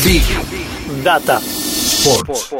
Big Data Sports.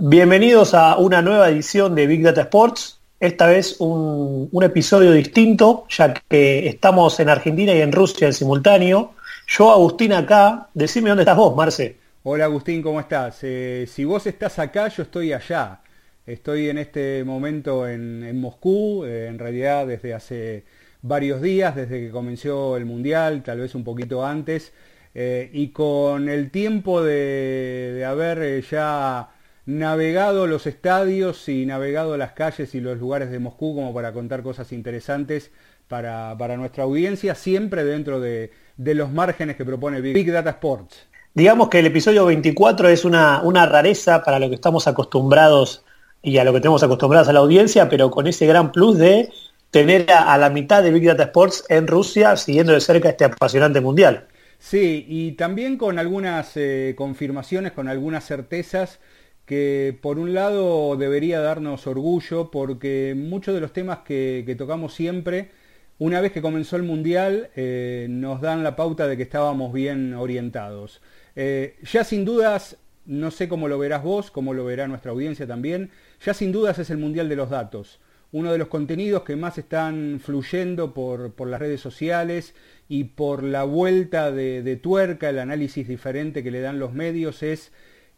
Bienvenidos a una nueva edición de Big Data Sports. Esta vez un, un episodio distinto, ya que estamos en Argentina y en Rusia en simultáneo. Yo, Agustín, acá. Decime dónde estás vos, Marce. Hola Agustín, ¿cómo estás? Eh, si vos estás acá, yo estoy allá. Estoy en este momento en, en Moscú, eh, en realidad desde hace varios días, desde que comenzó el Mundial, tal vez un poquito antes, eh, y con el tiempo de, haber eh, ya navegado los estadios y navegado las calles y los lugares de Moscú como para contar cosas interesantes para, para nuestra audiencia, siempre dentro de, de los márgenes que propone Big, Data Sports. Digamos que el episodio 24 es una, una rareza para lo que estamos acostumbrados y a lo que tenemos acostumbrados a la audiencia, pero con ese gran plus de tener a, la mitad de Big Data Sports en Rusia siguiendo de cerca este apasionante mundial. Sí, y también con algunas eh, confirmaciones, con algunas certezas que por un lado debería darnos orgullo porque muchos de los temas que, tocamos siempre, una vez que comenzó el Mundial, eh, nos dan la pauta de que estábamos bien orientados. Eh, ya sin dudas, no sé cómo lo verás vos, cómo lo verá nuestra audiencia también, ya sin dudas es el Mundial de los Datos. Uno de los contenidos que más están fluyendo por, por las redes sociales y por la vuelta de, tuerca, el análisis diferente que le dan los medios es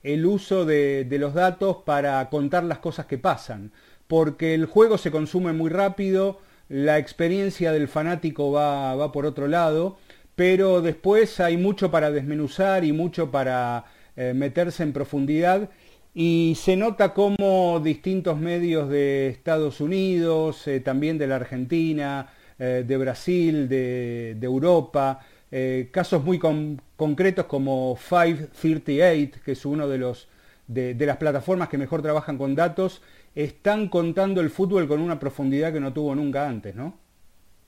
el uso de, de los datos para contar las cosas que pasan. Porque el juego se consume muy rápido, la experiencia del fanático va, va por otro lado, pero después hay mucho para desmenuzar y mucho para eh, meterse en profundidad y se nota como distintos medios de Estados Unidos, eh, también de la Argentina, eh, de Brasil, de, Europa, eh, casos muy con, concretos como 538, que es uno de, los, de, las plataformas que mejor trabajan con datos, están contando el fútbol con una profundidad que no tuvo nunca antes, ¿no?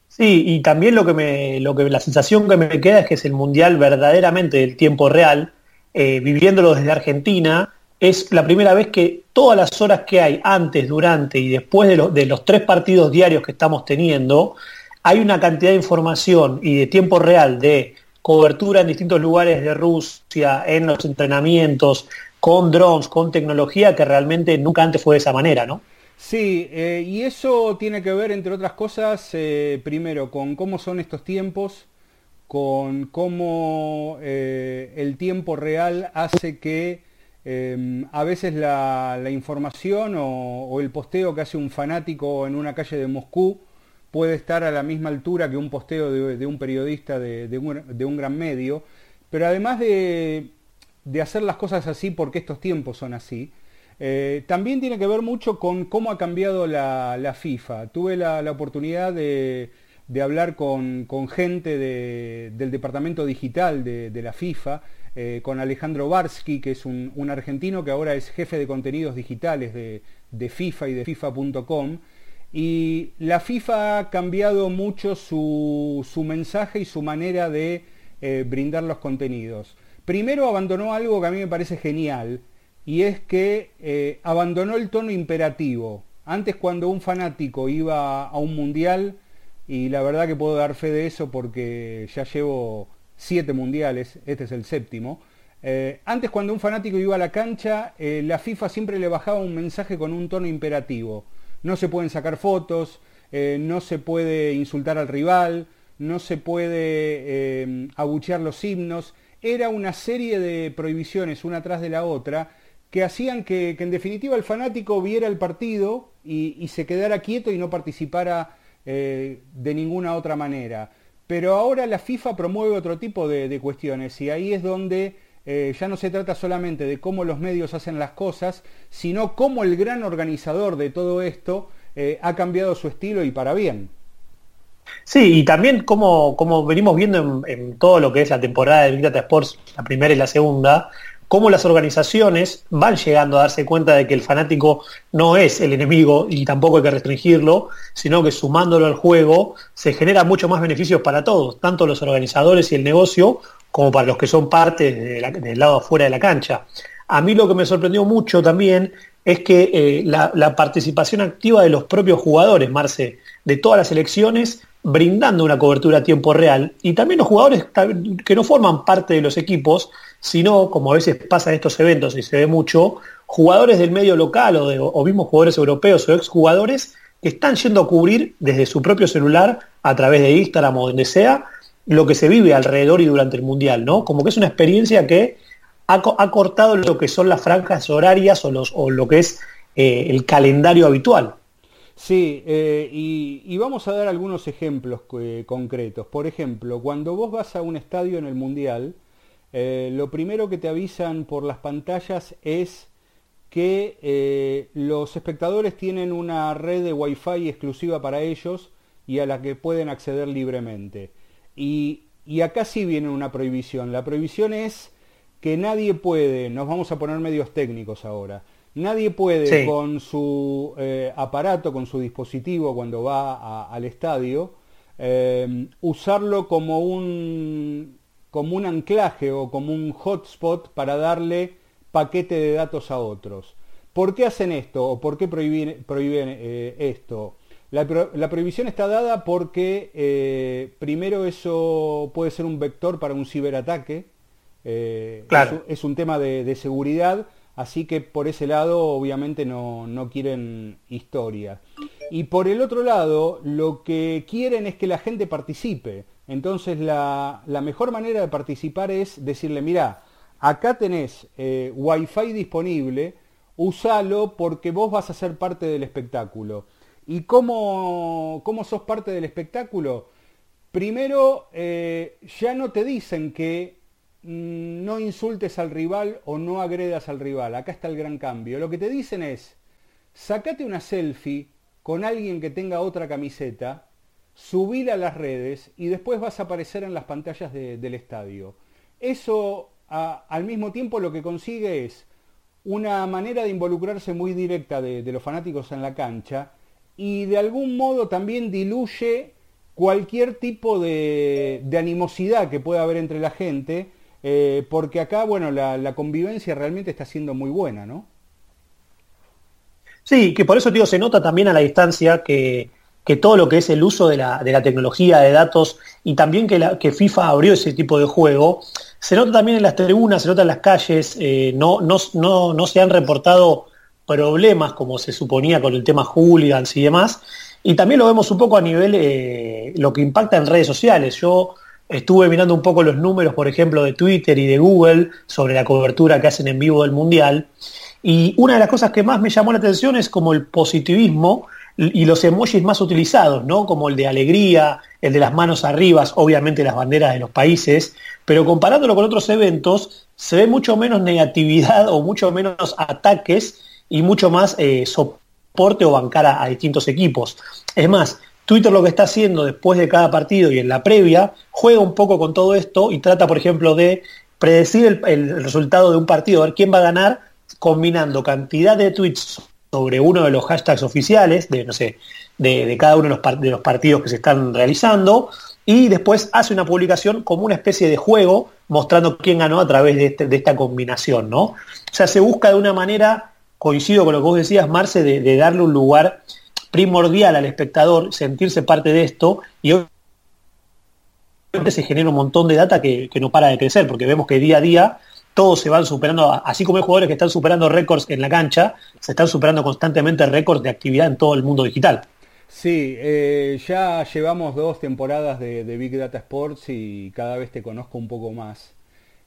Sí, y también lo que me, lo que la sensación que me queda es que es el mundial verdaderamente del tiempo real, viviéndolo desde Argentina, es la primera vez que todas las horas que hay antes, durante y después de, de, los tres partidos diarios que estamos teniendo, hay una cantidad de información y de tiempo real de cobertura en distintos lugares de Rusia, en los entrenamientos, con drones, con tecnología que realmente nunca antes fue de esa manera, ¿no? Sí, eh, y eso tiene que ver, entre otras cosas, eh, primero con cómo son estos tiempos, con cómo eh, el tiempo real hace que eh, a veces la, información o, el posteo que hace un fanático en una calle de Moscú puede estar a la misma altura que un posteo de, un periodista de, un, gran medio, pero además de, hacer las cosas así porque estos tiempos son así, eh, también tiene que ver mucho con cómo ha cambiado la, FIFA. Tuve la, oportunidad de, hablar con gente del departamento digital de, la FIFA, eh, con Alejandro Barsky, que es un, argentino que ahora es jefe de contenidos digitales de, FIFA y de FIFA.com. Y la FIFA ha cambiado mucho su, su mensaje y su manera de eh, brindar los contenidos. Primero abandonó algo que a mí me parece genial, y es que eh, abandonó el tono imperativo. Antes cuando un fanático iba a un mundial, y la verdad que puedo dar fe de eso porque ya llevo siete mundiales, este es el séptimo, eh, antes cuando un fanático iba a la cancha, eh, la FIFA siempre le bajaba un mensaje con un tono imperativo. No se pueden sacar fotos, eh, no se puede insultar al rival, no se puede abuchear los himnos. Era una serie de prohibiciones una tras de la otra que hacían que, en definitiva el fanático viera el partido y, se quedara quieto y no participara de ninguna otra manera. Pero ahora la FIFA promueve otro tipo de, cuestiones y ahí es donde eh, ya no se trata solamente de cómo los medios hacen las cosas, sino cómo el gran organizador de todo esto eh, ha cambiado su estilo y para bien. Sí, y también como, venimos viendo en, todo lo que es la temporada de Big Data Sports, la primera y la segunda, cómo las organizaciones van llegando a darse cuenta de que el fanático no es el enemigo y tampoco hay que restringirlo, sino que sumándolo al juego se genera mucho más beneficios para todos, tanto los organizadores y el negocio como para los que son parte del lado afuera de la cancha. A mí lo que me sorprendió mucho también es que eh, la, la, participación activa de los propios jugadores, Marce, de todas las elecciones, brindando una cobertura a tiempo real, y también los jugadores que no forman parte de los equipos, sino, como a veces pasa en estos eventos y se ve mucho, jugadores del medio local o, de, mismos jugadores europeos o exjugadores que están yendo a cubrir desde su propio celular, a través de Instagram o donde sea, lo que se vive alrededor y durante el Mundial, ¿no? Como que es una experiencia que ha, cortado lo que son las franjas horarias o, los, o lo que es eh, el calendario habitual. Sí, eh, y, vamos a dar algunos ejemplos eh, concretos. Por ejemplo, cuando vos vas a un estadio en el Mundial, lo primero que te avisan por las pantallas es que los espectadores tienen una red de Wi-Fi exclusiva para ellos y a la que pueden acceder libremente. Y, acá sí viene una prohibición. La prohibición es que nadie puede, nos vamos a poner medios técnicos ahora, nadie puede con su eh, aparato, con su dispositivo cuando va al estadio, eh, usarlo como un, como un anclaje o como un hotspot para darle paquete de datos a otros. ¿Por qué hacen esto o por qué prohíben, eh, esto? La, prohibición está dada porque eh, primero eso puede ser un vector para un ciberataque. Eh, es, un tema de, seguridad, así que por ese lado obviamente no, quieren historia. Y por el otro lado, lo que quieren es que la gente participe. Entonces la, mejor manera de participar es decirle, mira, acá tenés eh, wifi disponible, usalo porque vos vas a ser parte del espectáculo. ¿Y cómo, sos parte del espectáculo? Primero, eh, ya no te dicen que no insultes al rival o no agredas al rival. Acá está el gran cambio. Lo que te dicen es, sacate una selfie con alguien que tenga otra camiseta, subila a las redes y después vas a aparecer en las pantallas del estadio. Eso al mismo tiempo lo que consigue es una manera de involucrarse muy directa de los fanáticos en la cancha y de algún modo también diluye cualquier tipo de, animosidad que pueda haber entre la gente, eh, porque acá, bueno, la, convivencia realmente está siendo muy buena, ¿no? Sí, que por eso, digo, se nota también a la distancia que, todo lo que es el uso de la, tecnología, de datos, y también que, FIFA abrió ese tipo de juego, se nota también en las tribunas, se nota en las calles, eh, no, no, no, no se han reportado problemas como se suponía con el tema hooligans y demás. Y también lo vemos un poco a nivel eh, lo que impacta en redes sociales. Yo estuve mirando un poco los números, por ejemplo, de Twitter y de Google sobre la cobertura que hacen en vivo del Mundial. Y una de las cosas que más me llamó la atención es como el positivismo y los emojis más utilizados, ¿no? Como el de alegría, el de las manos arriba, obviamente las banderas de los países, pero comparándolo con otros eventos, se ve mucho menos negatividad o mucho menos ataques y mucho más eh, soporte o bancar a, distintos equipos. Es más, Twitter lo que está haciendo después de cada partido y en la previa, juega un poco con todo esto y trata, por ejemplo, de predecir el, resultado de un partido, a ver quién va a ganar, combinando cantidad de tweets sobre uno de los hashtags oficiales, de, no sé, de, cada uno de los, partidos que se están realizando, y después hace una publicación como una especie de juego mostrando quién ganó a través de, este, esta combinación, ¿no? O sea, se busca de una manera coincido con lo que vos decías, Marce, de, darle un lugar primordial al espectador, sentirse parte de esto, y obviamente se genera un montón de data que, no para de crecer, porque vemos que día a día todos se van superando, así como hay jugadores que están superando récords en la cancha, se están superando constantemente récords de actividad en todo el mundo digital. Sí, eh, ya llevamos dos temporadas de, de, Big Data Sports y cada vez te conozco un poco más.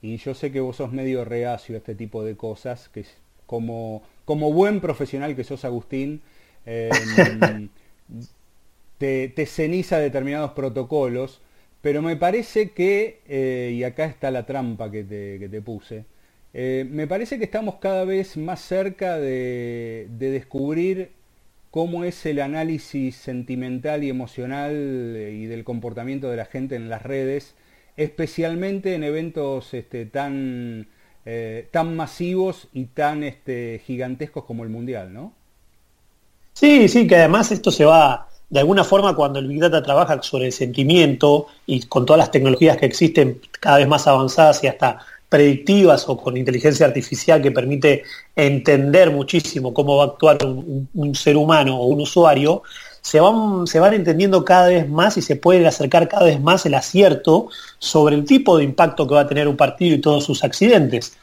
Y yo sé que vos sos medio reacio a este tipo de cosas, que como como buen profesional que sos Agustín, em, te, ceniza determinados protocolos, pero me parece que, eh, y acá está la trampa que te, puse, eh, me parece que estamos cada vez más cerca de, descubrir cómo es el análisis sentimental y emocional y del comportamiento de la gente en las redes, especialmente en eventos este, tan, tan masivos y tan este, gigantescos como el Mundial, ¿no? Sí, sí, que además esto se va, de alguna forma cuando el Big Data trabaja sobre el sentimiento y con todas las tecnologías que existen cada vez más avanzadas y hasta predictivas o con inteligencia artificial que permite entender muchísimo cómo va a actuar un, ser humano o un usuario, se van, se van entendiendo cada vez más y se puede acercar cada vez más el acierto sobre el tipo de impacto que va a tener un partido y todos sus accidentes.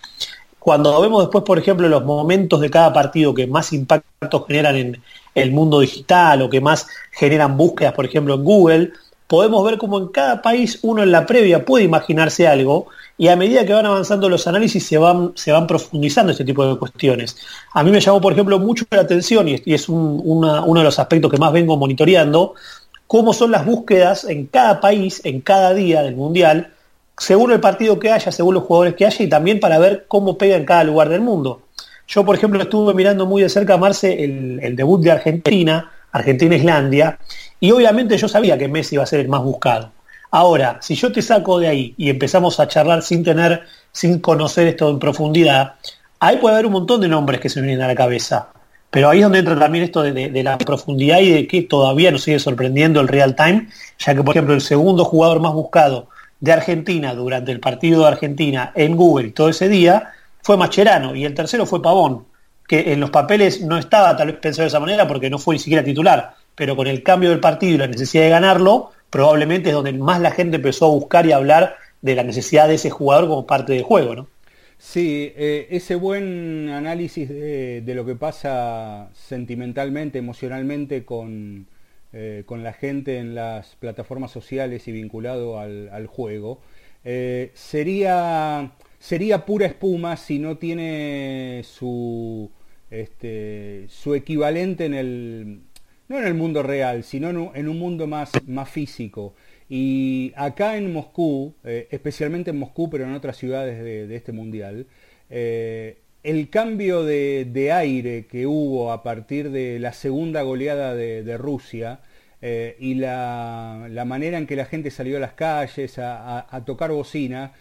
Cuando vemos después, por ejemplo, los momentos de cada partido que más impacto generan en el mundo digital o que más generan búsquedas, por ejemplo, en Google, podemos ver cómo en cada país uno en la previa puede imaginarse algo y a medida que van avanzando los análisis se van, se van profundizando este tipo de cuestiones. A mí me llamó, por ejemplo, mucho la atención y, es uno de los aspectos que más vengo monitoreando, cómo son las búsquedas en cada país, en cada día del Mundial, según el partido que haya, según los jugadores que haya y también para ver cómo pega en cada lugar del mundo. Yo, por ejemplo, estuve mirando muy de cerca, Marce, el, debut de Argentina, Argentina-Islandia, y obviamente yo sabía que Messi iba a ser el más buscado. Ahora, si yo te saco de ahí y empezamos a charlar sin tener, sin conocer esto en profundidad, ahí puede haber un montón de nombres que se vienen a la cabeza. Pero ahí es donde entra también esto de, de, la profundidad y de que todavía nos sigue sorprendiendo el real time, ya que, por ejemplo, el segundo jugador más buscado de Argentina durante el partido de Argentina en Google todo ese día fue Macherano y el tercero fue Pavón, que en los papeles no estaba tal vez pensado de esa manera porque no fue ni siquiera titular, pero con el cambio del partido y la necesidad de ganarlo, probablemente es donde más la gente empezó a buscar y a hablar de la necesidad de ese jugador como parte del juego, ¿no? Sí, eh, ese buen análisis de, lo que pasa sentimentalmente, emocionalmente con, eh, con la gente en las plataformas sociales y vinculado al, juego, eh, sería, sería pura espuma si no tiene su, este, su equivalente en el, no en el mundo real, sino en un, mundo más, más físico. Y acá en Moscú, eh, especialmente en Moscú, pero en otras ciudades de, este mundial, el cambio de, aire que hubo a partir de la segunda goleada de, Rusia eh, y la, manera en que la gente salió a las calles a, tocar bocina,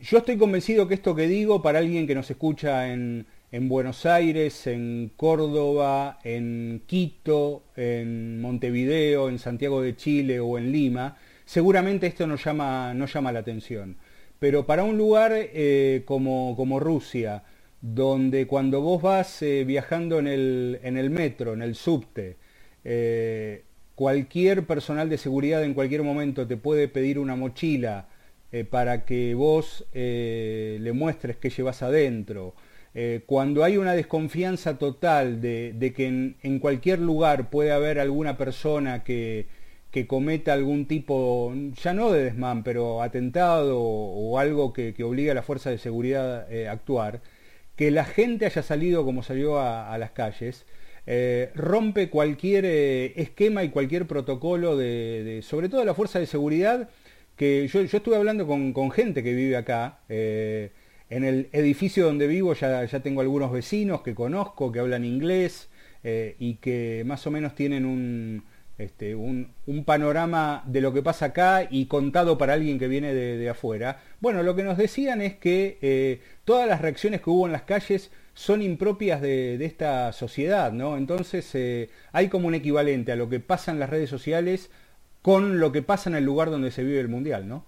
yo estoy convencido que esto que digo para alguien que nos escucha en, Buenos Aires, en Córdoba, en Quito, en Montevideo, en Santiago de Chile o en Lima, seguramente esto no llama, no llama la atención. Pero para un lugar eh, como, como Rusia, donde cuando vos vas eh, viajando en el, en el, metro, en el subte, eh, cualquier personal de seguridad en cualquier momento te puede pedir una mochila eh, para que vos le muestres qué llevas adentro. cuando hay una desconfianza total de, que en, cualquier lugar puede haber alguna persona que, que, cometa algún tipo, ya no de desmán, pero atentado o, algo que, que, obliga a la fuerza de seguridad a actuar, que la gente haya salido como salió a, las calles, eh, rompe cualquier eh, esquema y cualquier protocolo de, sobre todo la fuerza de seguridad, que yo, estuve hablando con, gente que vive acá, eh, en el edificio donde vivo ya, ya, tengo algunos vecinos que conozco, que hablan inglés y que más o menos tienen un, este, un, panorama de lo que pasa acá y contado para alguien que viene de, afuera. Bueno, lo que nos decían es que eh, todas las reacciones que hubo en las calles son impropias de, esta sociedad, ¿no? Entonces eh, hay como un equivalente a lo que pasa en las redes sociales con lo que pasa en el lugar donde se vive el Mundial, ¿no?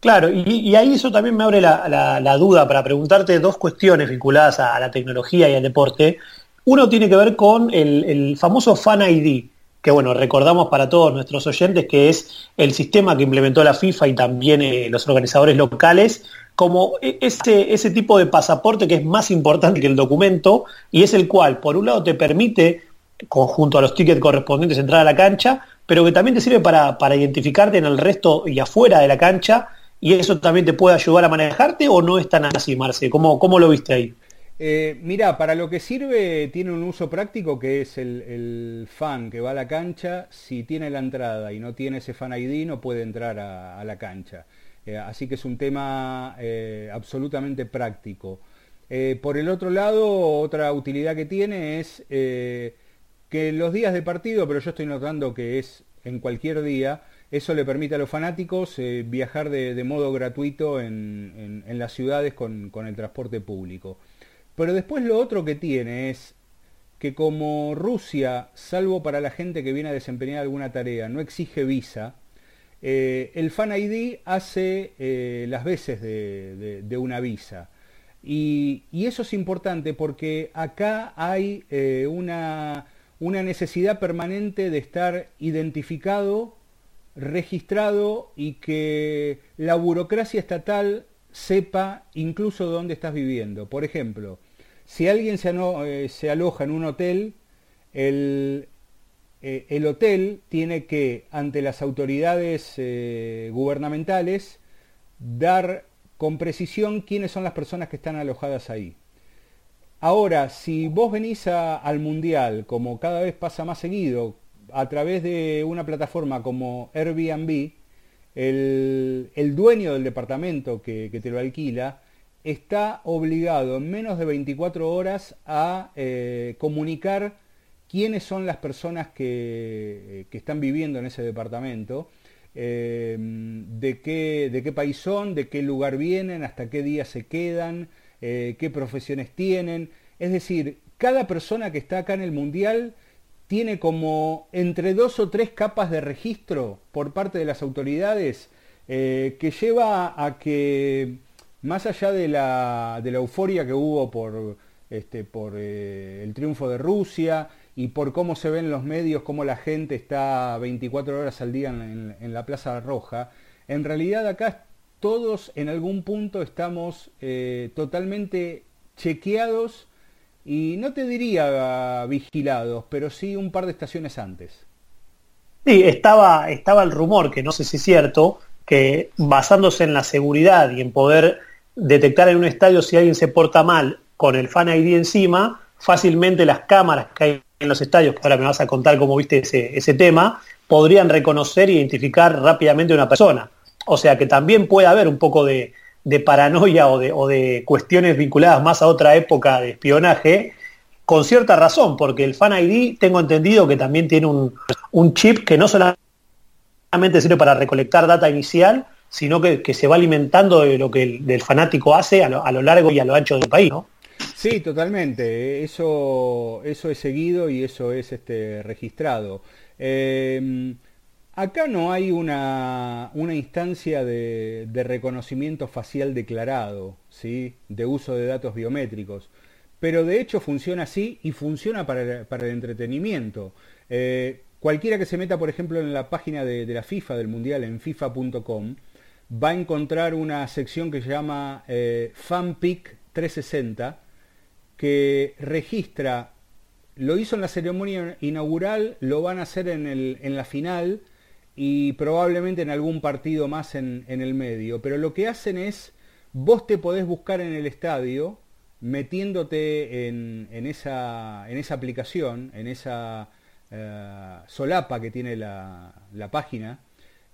Claro, y, ahí eso también me abre la, duda para preguntarte dos cuestiones vinculadas a, la tecnología y al deporte. Uno tiene que ver con el, el famoso Fan ID, que bueno, recordamos para todos nuestros oyentes que es el sistema que implementó la FIFA y también eh, los organizadores locales, como e, ese, ese tipo de pasaporte que es más importante que el documento y es el cual, por un lado, te permite, conjunto a los tickets correspondientes, entrar a la cancha, pero que también te sirve para, identificarte en el resto y afuera de la cancha, y eso también te puede ayudar a manejarte o no es tan así, Marce? ¿Cómo, cómo lo viste ahí? Eh, mira, para lo que sirve tiene un uso práctico que es el, fan que va a la cancha, si tiene la entrada y no tiene ese fan ID no puede entrar a, la cancha. Eh, así que es un tema eh, absolutamente práctico. por el otro lado, otra utilidad que tiene es que los días de partido, pero yo estoy notando que es en cualquier día, eso le permite a los fanáticos eh, viajar de, modo gratuito en, las ciudades con, el transporte público. Pero después lo otro que tiene es que como Rusia, salvo para la gente que viene a desempeñar alguna tarea, no exige visa, eh, el Fan ID hace eh, las veces de, una visa. Y, eso es importante porque acá hay una, una necesidad permanente de estar identificado registrado y que la burocracia estatal sepa incluso dónde estás viviendo. Por ejemplo, si alguien se, eh, aloja en un hotel, el, eh, el, hotel tiene que, ante las autoridades eh, gubernamentales, dar con precisión quiénes son las personas que están alojadas ahí. Ahora, si vos venís al Mundial, como cada vez pasa más seguido, a través de una plataforma como Airbnb, el, dueño del departamento que, te lo alquila está obligado en menos de 24 horas a eh, comunicar quiénes son las personas que, están viviendo en ese departamento, eh, de, qué, de, qué, país son, de qué lugar vienen, hasta qué día se quedan, eh, qué profesiones tienen. Es decir, cada persona que está acá en el Mundial tiene como entre dos o tres capas de registro por parte de las autoridades eh, que lleva a que, más allá de la, euforia que hubo por, este, por eh, el triunfo de Rusia y por cómo se ven los medios, cómo la gente está 24 horas al día en, la Plaza Roja, en realidad acá todos en algún punto estamos eh, totalmente chequeados y no te diría vigilados, pero sí un par de estaciones antes. Sí, estaba, estaba el rumor, que no sé si es cierto, que basándose en la seguridad y en poder detectar en un estadio si alguien se porta mal con el Fan ID encima, fácilmente las cámaras que hay en los estadios, que ahora me vas a contar cómo viste ese, ese tema, podrían reconocer e identificar rápidamente a una persona. O sea que también puede haber un poco de, de paranoia o de, o de, cuestiones vinculadas más a otra época de espionaje, con cierta razón, porque el Fan ID tengo entendido que también tiene un, chip que no solamente sirve para recolectar data inicial, sino que, se va alimentando de lo que el fanático hace a lo, largo y a lo ancho del país, ¿no? Sí, totalmente. Eso, eso es seguido y eso es este, registrado. Eh, Acá no hay una, instancia de, reconocimiento facial declarado, ¿sí? de uso de datos biométricos, pero de hecho funciona así y funciona para, el entretenimiento. Eh, cualquiera que se meta, por ejemplo, en la página de, la FIFA, del Mundial, en fifa.com, va a encontrar una sección que se llama eh, FanPic 360, que registra, lo hizo en la ceremonia inaugural, lo van a hacer en, en la final, y probablemente en algún partido más en, el medio. Pero lo que hacen es, vos te podés buscar en el estadio metiéndote en, esa, en esa, aplicación, en esa eh, solapa que tiene la, página.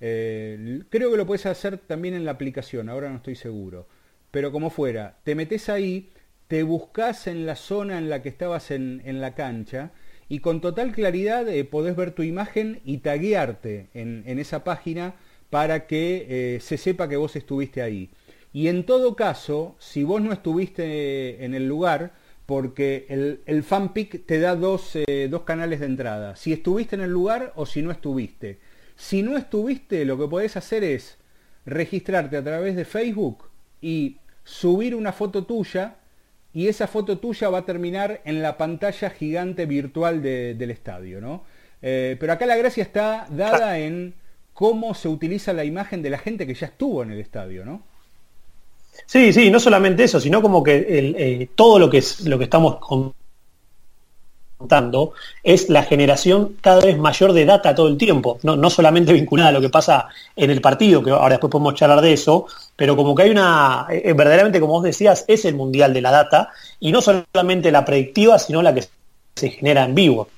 Eh, creo que lo puedes hacer también en la aplicación, ahora no estoy seguro. Pero como fuera, te metes ahí, te buscas en la zona en la que estabas en, la cancha y con total claridad eh, podés ver tu imagen y taguearte en, esa página para que eh, se sepa que vos estuviste ahí. Y en todo caso, si vos no estuviste en el lugar, porque el, fanpic te da eh, dos, canales de entrada, si estuviste en el lugar o si no estuviste. Si no estuviste, lo que podés hacer es registrarte a través de Facebook y subir una foto tuya y esa foto tuya va a terminar en la pantalla gigante virtual del estadio, ¿no? Eh, pero acá la gracia está dada en cómo se utiliza la imagen de la gente que ya estuvo en el estadio, ¿no? Sí, sí, no solamente eso, sino como que eh, todo lo que, es, lo que estamos es la generación cada vez mayor de data todo el tiempo, no, solamente vinculada a lo que pasa en el partido, que ahora después podemos charlar de eso, pero como que hay una, eh, verdaderamente como vos decías, es el mundial de la data, y no solamente la predictiva, sino la que se genera en vivo.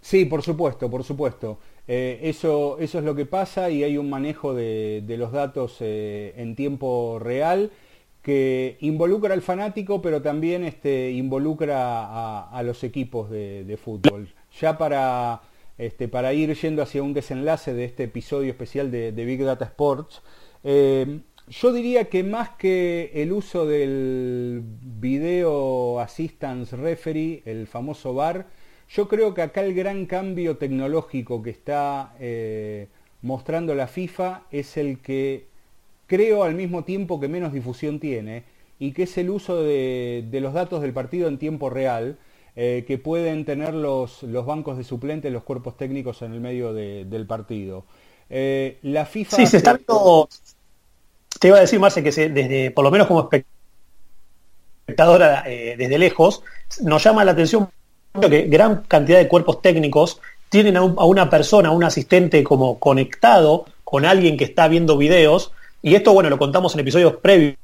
Sí, por supuesto, por supuesto. Eh, eso, eso es lo que pasa y hay un manejo de, los datos eh, en tiempo real que involucra al fanático, pero también este, involucra a, los equipos de, fútbol. ya para, este, para ir yendo hacia un desenlace de este episodio especial de, Big Data Sports, eh, yo diría que más que el uso del Video Assistance Referee, el famoso VAR, yo creo que acá el gran cambio tecnológico que está eh, mostrando la FIFA es el que creo al mismo tiempo que menos difusión tiene y que es el uso de, los datos del partido en tiempo real eh, que pueden tener los, los, bancos de suplentes, los cuerpos técnicos en el medio del partido. Eh, la FIFA... Sí, se está viendo... Te iba a decir, Marce, que desde, por lo menos como espectadora desde lejos, nos llama la atención que gran cantidad de cuerpos técnicos tienen a, una persona, a un asistente como conectado con alguien que está viendo videos, y esto, bueno, lo contamos en episodios previos,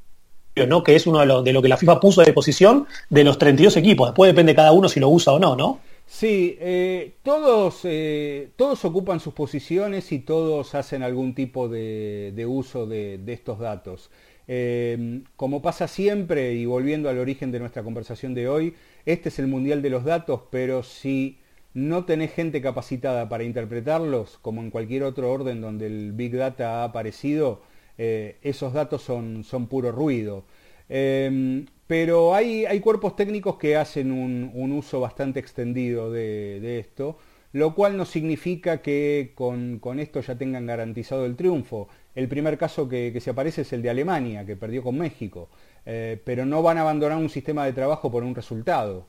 ¿no? Que es uno de lo, que la FIFA puso a disposición de los 32 equipos. Después depende cada uno si lo usa o no, ¿no? Sí, eh, todos, eh, todos ocupan sus posiciones y todos hacen algún tipo de, uso de, estos datos. Eh, como pasa siempre, y volviendo al origen de nuestra conversación de hoy, este es el mundial de los datos, pero si no tenés gente capacitada para interpretarlos, como en cualquier otro orden donde el Big Data ha aparecido, eh, esos datos son, son puro ruido. Em, pero hay, hay, cuerpos técnicos que hacen un, uso bastante extendido de, esto, lo cual no significa que con, esto ya tengan garantizado el triunfo. El primer caso que, se aparece es el de Alemania, que perdió con México, eh, pero no van a abandonar un sistema de trabajo por un resultado.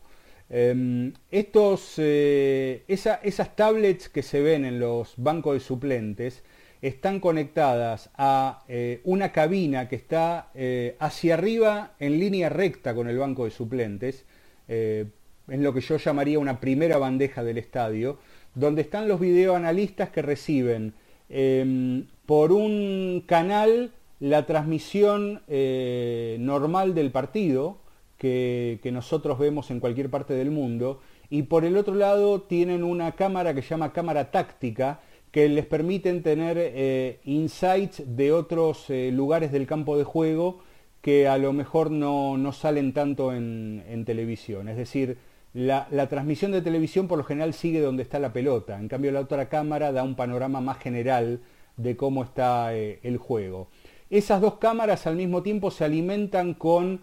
Em, estos, eh, esas tablets que se ven en los bancos de suplentes están conectadas a eh, una cabina que está eh, hacia arriba en línea recta con el banco de suplentes, en lo que yo llamaría una primera bandeja del estadio, donde están los videoanalistas que reciben em, por un canal la transmisión normal del partido, que, nosotros vemos en cualquier parte del mundo. Y por el otro lado tienen una cámara que se llama cámara táctica, que les permiten tener eh, insights de otros eh, lugares del campo de juego que a lo mejor no, salen tanto en, televisión. Es decir, la, transmisión de televisión por lo general sigue donde está la pelota. En cambio la otra cámara da un panorama más general de cómo está eh, el juego. Esas dos cámaras al mismo tiempo se alimentan con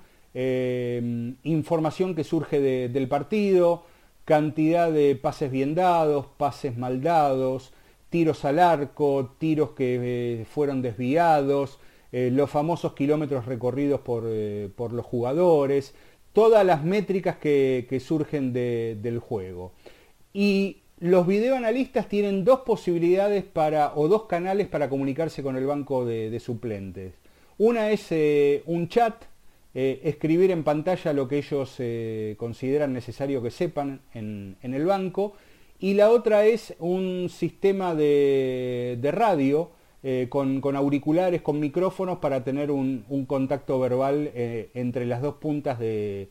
información que surge del partido, cantidad de pases bien dados, pases mal dados, tiros al arco, tiros que eh, fueron desviados, eh, los famosos kilómetros recorridos por, los jugadores, todas las métricas que, surgen del juego. Y los videoanalistas tienen dos posibilidades para, o dos canales para comunicarse con el banco de suplentes. Una es un chat eh, escribir en pantalla lo que ellos eh, consideran necesario que sepan en, el banco. Y la otra es un sistema de, radio eh, con, auriculares, con micrófonos para tener un, contacto verbal entre las dos puntas de,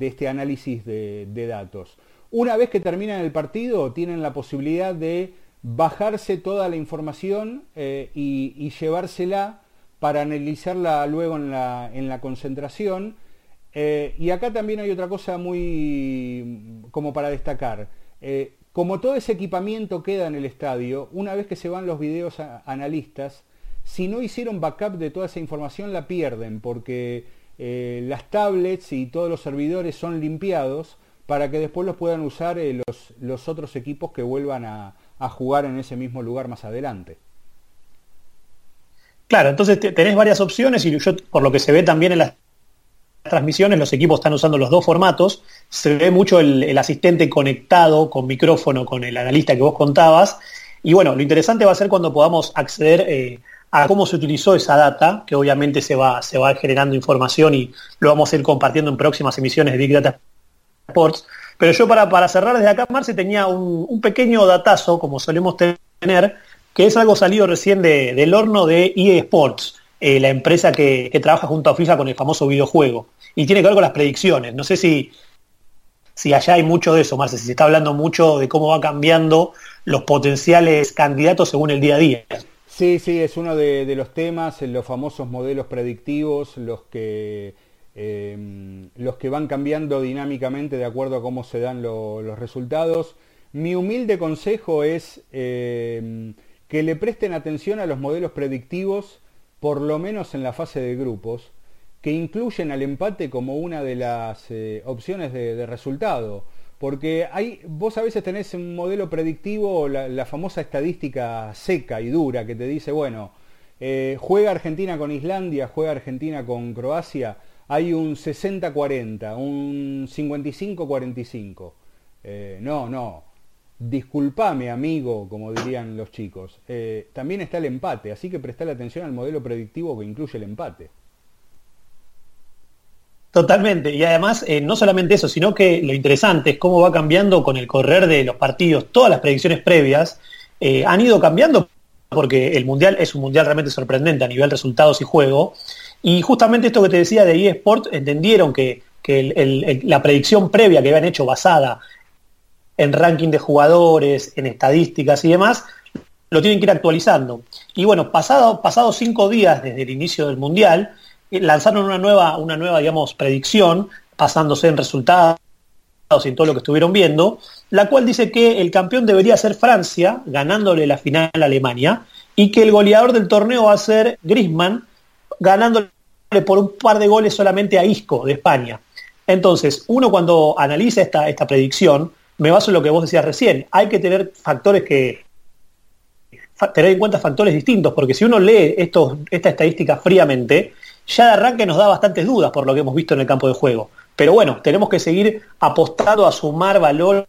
este análisis de, datos. Una vez que terminan el partido, tienen la posibilidad de bajarse toda la información y llevársela para analizarla luego en la, concentración. Eh, y acá también hay otra cosa muy como para destacar. Eh, como todo ese equipamiento queda en el estadio, una vez que se van los videos analistas, si no hicieron backup de toda esa información la pierden porque eh, las tablets y todos los servidores son limpiados para que después los puedan usar los, otros equipos que vuelvan a jugar en ese mismo lugar más adelante. Claro, entonces tenés varias opciones y yo, por lo que se ve también en las transmisiones, los equipos están usando los dos formatos. Se ve mucho el, asistente conectado con micrófono con el analista que vos contabas. Y bueno, lo interesante va a ser cuando podamos acceder eh, a cómo se utilizó esa data, que obviamente se va, se va generando información y lo vamos a ir compartiendo en próximas emisiones de Big Data Sports. Pero yo para, para cerrar desde acá, Marce, tenía un, pequeño datazo, como solemos tener, que es algo salido recién del horno de EA eh, la empresa que, trabaja junto a FIFA con el famoso videojuego. Y tiene que ver con las predicciones. No sé si, si allá hay mucho de eso, Marce, si se está hablando mucho de cómo va cambiando los potenciales candidatos según el día a día. Sí, sí, es uno de, los temas, los famosos modelos predictivos, los que, em, los que van cambiando dinámicamente de acuerdo a cómo se dan los resultados. Mi humilde consejo es eh, que le presten atención a los modelos predictivos, por lo menos en la fase de grupos, que incluyen al empate como una de las eh, opciones de, resultado. Porque hay, vos a veces tenés un modelo predictivo, la, famosa estadística seca y dura que te dice, bueno, eh, juega Argentina con Islandia, juega Argentina con Croacia, hay un 60-40, un 55-45. Eh, no, no, disculpame amigo, como dirían los chicos. Eh, también está el empate, así que prestale atención al modelo predictivo que incluye el empate. Totalmente, y además no solamente eso, sino que lo interesante es cómo va cambiando con el correr de los partidos, todas las predicciones previas han ido cambiando porque el Mundial es un Mundial realmente sorprendente a nivel resultados y juego. Y justamente esto que te decía de eSport, entendieron que, la predicción previa que habían hecho basada en ranking de jugadores, en estadísticas y demás, lo tienen que ir actualizando. Y bueno, pasados pasado cinco días desde el inicio del Mundial, eh, lanzaron una nueva, una nueva, digamos, predicción, basándose en resultados y en todo lo que estuvieron viendo, la cual dice que el campeón debería ser Francia, ganándole la final a Alemania, y que el goleador del torneo va a ser Grisman, ganándole por un par de goles solamente a Isco de España. Entonces, uno cuando analiza esta, esta predicción, me baso en lo que vos decías recién, hay que tener factores que tener en cuenta factores distintos, porque si uno lee esta estadística fríamente, ya de arranque nos da bastantes dudas por lo que hemos visto en el campo de juego. Pero bueno, tenemos que seguir apostando a sumar valor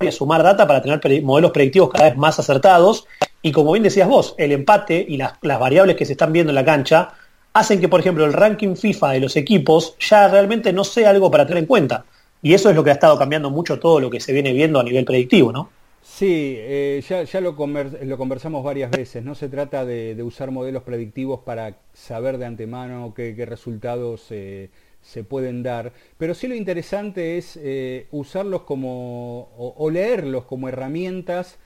y a sumar data para tener modelos predictivos cada vez más acertados. Y como bien decías vos, el empate y las, variables que se están viendo en la cancha hacen que, por ejemplo, el ranking FIFA de los equipos ya realmente no sea algo para tener en cuenta. Y eso es lo que ha estado cambiando mucho todo lo que se viene viendo a nivel predictivo, ¿no? Sí, eh, ya, lo, conversamos varias veces. No se trata de, usar modelos predictivos para saber de antemano qué, resultados eh, se pueden dar, pero sí lo interesante es eh, usarlos como, o, leerlos como herramientas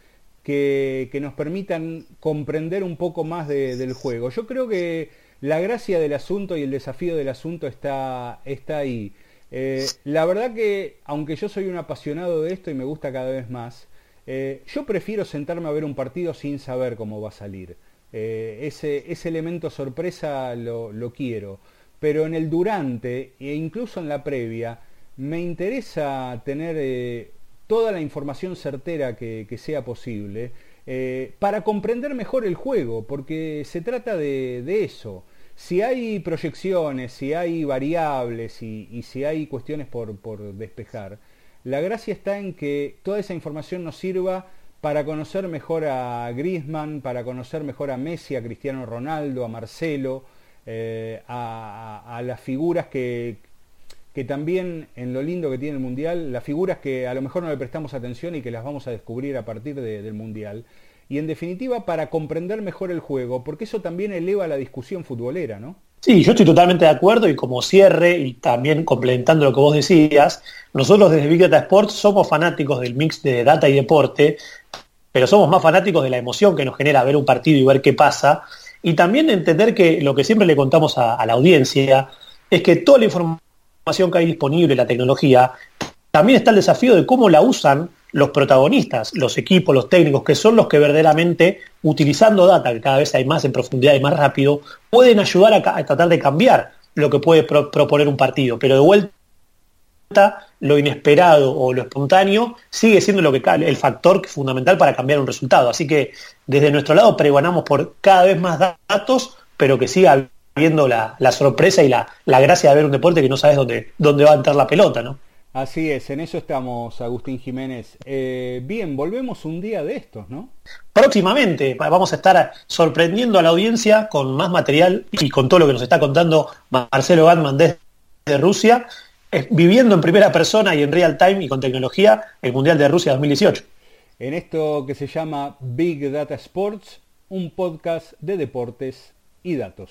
que, nos permitan comprender un poco más del juego. Yo creo que la gracia del asunto y el desafío del asunto está, está ahí. Eh, la verdad que, aunque yo soy un apasionado de esto y me gusta cada vez más, eh, yo prefiero sentarme a ver un partido sin saber cómo va a salir. ese, ese, elemento sorpresa lo, lo quiero pero en el durante e incluso en la previa me interesa tener eh, toda la información certera que, sea posible eh, para comprender mejor el juego, porque se trata de, eso. Si hay proyecciones, si hay variables y, si hay cuestiones por, despejar, la gracia está en que toda esa información nos sirva para conocer mejor a Griezmann, para conocer mejor a Messi, a Cristiano Ronaldo, a Marcelo, eh, a, las figuras que también en lo lindo que tiene el Mundial, las figuras que a lo mejor no le prestamos atención y que las vamos a descubrir a partir del Mundial. Y en definitiva, para comprender mejor el juego, porque eso también eleva la discusión futbolera, ¿no? Sí, yo estoy totalmente de acuerdo y como cierre y también complementando lo que vos decías, nosotros desde Big Data Sports somos fanáticos del mix de data y deporte, pero somos más fanáticos de la emoción que nos genera ver un partido y ver qué pasa y también entender que lo que siempre le contamos a, la audiencia es que toda la información que hay disponible, la tecnología, también está el desafío de cómo la usan los protagonistas, los equipos, los técnicos, que son los que verdaderamente, utilizando data, que cada vez hay más en profundidad y más rápido, pueden ayudar a, tratar de cambiar lo que puede proponer un partido. Pero de vuelta lo inesperado o lo espontáneo sigue siendo lo que el factor fundamental para cambiar un resultado. Así que desde nuestro lado pregonamos por cada vez más datos, pero que siga habiendo la, sorpresa y la, gracia de ver un deporte que no sabes dónde, dónde va a entrar la pelota, ¿no? Así es, en eso estamos, Agustín Jiménez. Eh, bien, volvemos un día de estos, ¿no? Próximamente vamos a estar sorprendiendo a la audiencia con más material y con todo lo que nos está contando Marcelo Gatman desde Rusia viviendo en primera persona y en real time y con tecnología el Mundial de Rusia 2018. En esto que se llama Big Data Sports, un podcast de deportes y datos.